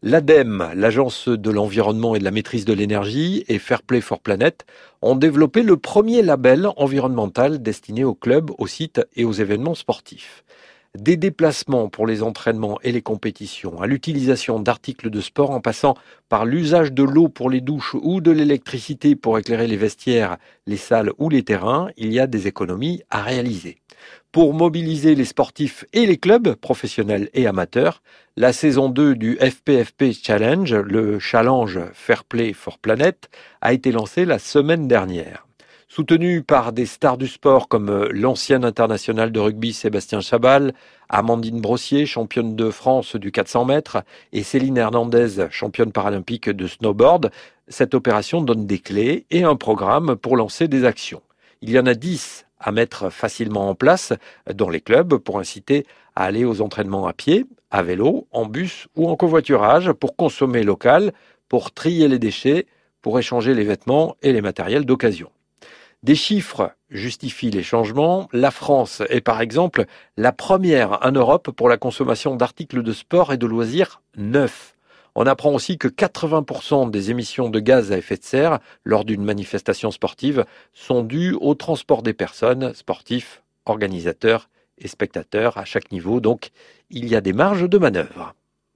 L'ADEME, l'Agence de l'environnement et de la maîtrise de l'énergie, et Fairplay for Planet ont développé le premier label environnemental destiné aux clubs, aux sites et aux événements sportifs. Des déplacements pour les entraînements et les compétitions, à l'utilisation d'articles de sport en passant par l'usage de l'eau pour les douches ou de l'électricité pour éclairer les vestiaires, les salles ou les terrains, il y a des économies à réaliser pour mobiliser les sportifs et les clubs, professionnels et amateurs. La saison 2 du FPFP Challenge, le Challenge Fair Play for Planet, a été lancée la semaine dernière. Soutenu par des stars du sport comme l'ancien international de rugby Sébastien Chabal, Amandine Brossier, championne de France du 400 mètres, et Céline Hernandez, championne paralympique de snowboard, cette opération donne des clés et un programme pour lancer des actions. Il y en a 10 à mettre facilement en place dans les clubs pour inciter à aller aux entraînements à pied, à vélo, en bus ou en covoiturage pour consommer local, pour trier les déchets, pour échanger les vêtements et les matériels d'occasion. Des chiffres justifient les changements. La France est par exemple la première en Europe pour la consommation d'articles de sport et de loisirs neufs. On apprend aussi que 80% des émissions de gaz à effet de serre lors d'une manifestation sportive sont dues au transport des personnes, sportifs, organisateurs et spectateurs à chaque niveau. Donc, il y a des marges de manœuvre.